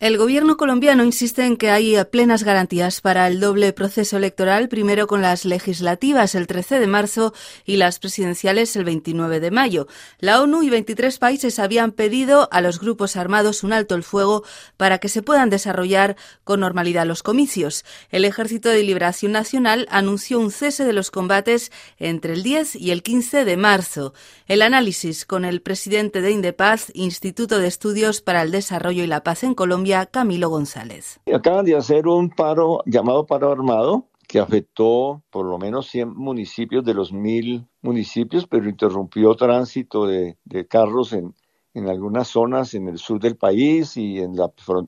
El gobierno colombiano insiste en que hay plenas garantías para el doble proceso electoral, primero con las legislativas el 13 de marzo y las presidenciales el 29 de mayo. La ONU y 23 países habían pedido a los grupos armados un alto el fuego para que se puedan desarrollar con normalidad los comicios. El Ejército de Liberación Nacional anunció un cese de los combates entre el 10 y el 15 de marzo. El análisis con el presidente de Indepaz, Instituto de Estudios para el Desarrollo y la Paz en Colombia, Camilo González. Acaban de hacer un paro llamado paro armado que afectó por lo menos 100 municipios de los mil municipios, pero interrumpió tránsito de, carros en, en algunas zonas en el sur del país y en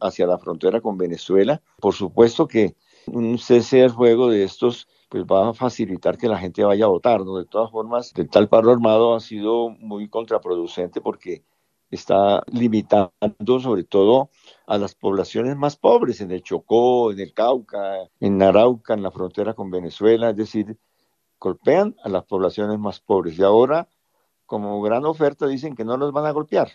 hacia la frontera con Venezuela. Por supuesto que un cese al fuego de estos pues va a facilitar que la gente vaya a votar. ¿no? De todas formas, el tal paro armado ha sido muy contraproducente porque está limitando sobre todo a las poblaciones más pobres, en el Chocó, en el Cauca, en Arauca, en la frontera con Venezuela, es decir, golpean a las poblaciones más pobres. Y ahora, como gran oferta, dicen que no los van a golpear.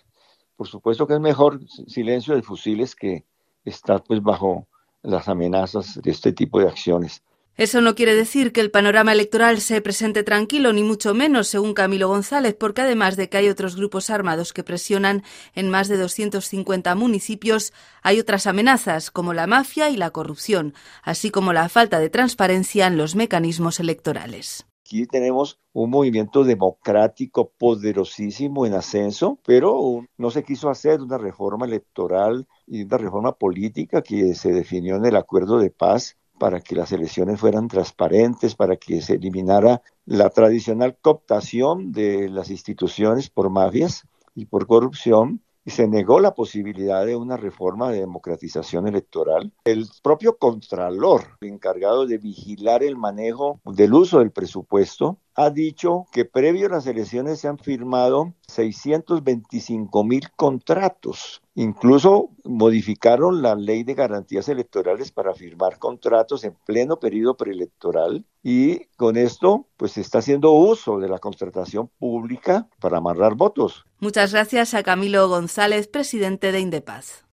Por supuesto que es mejor silencio de fusiles que estar pues bajo las amenazas de este tipo de acciones. Eso no quiere decir que el panorama electoral se presente tranquilo, ni mucho menos, según Camilo González, porque además de que hay otros grupos armados que presionan en más de 250 municipios, hay otras amenazas, como la mafia y la corrupción, así como la falta de transparencia en los mecanismos electorales. Aquí tenemos un movimiento democrático poderosísimo en ascenso, pero no se quiso hacer una reforma electoral y una reforma política que se definió en el acuerdo de paz para que las elecciones fueran transparentes, para que se eliminara la tradicional cooptación de las instituciones por mafias y por corrupción, y se negó la posibilidad de una reforma de democratización electoral. El propio Contralor, encargado de vigilar el manejo del uso del presupuesto, ha dicho que previo a las elecciones se han firmado 625 mil contratos Incluso modificaron la ley de garantías electorales para firmar contratos en pleno periodo preelectoral y con esto pues está haciendo uso de la contratación pública para amarrar votos. Muchas gracias a Camilo González, presidente de Indepaz.